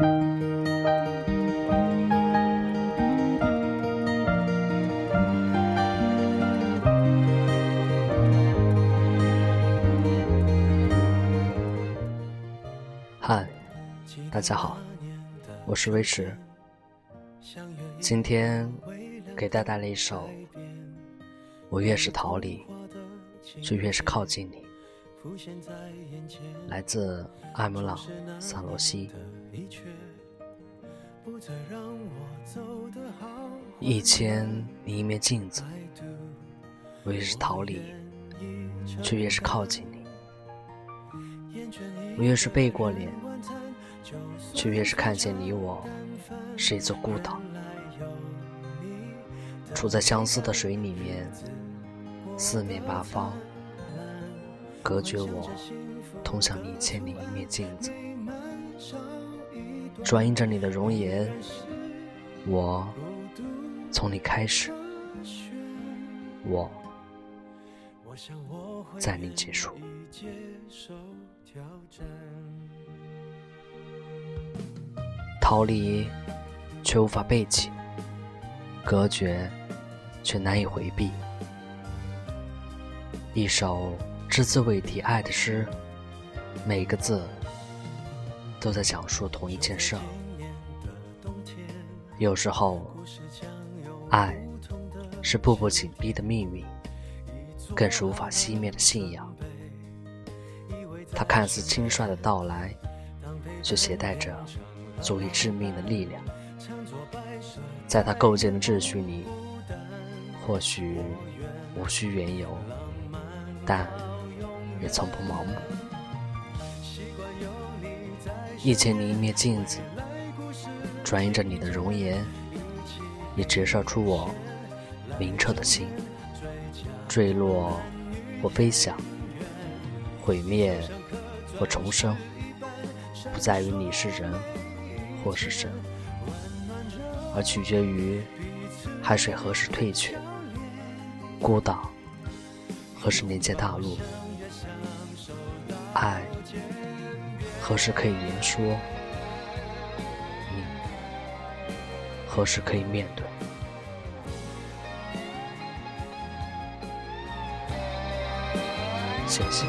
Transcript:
嗨，大家好，我是威驰。今天给大家带来一首《我越是逃离，就越是靠近你》，来自艾姆朗·萨罗西。一千你一面镜子，我越是逃离，却越是靠近你。我越是背过脸，却越是看见你我是一座孤岛，处在相思的水里面，四面八方隔绝我通向你千里一面镜子，转映着你的容颜，我从你开始，我在你结束。逃离，却无法背弃；隔绝，却难以回避。一首只字未提爱的诗，每个字都在讲述同一件事。有时候，爱是步步紧逼的命运，更是无法熄灭的信仰。它看似轻率的到来，却携带着。足以致命的力量，在他构建的秩序里，或许无需缘由，但也从不盲目。一千零一面镜子，转映着你的容颜，也折射出我明澈的心。坠落或飞翔，毁灭或重生，不在于你是人。或是神，而取决于海水何时退去，孤岛何时连接大陆，爱何时可以言说，你何时可以面对？谢谢。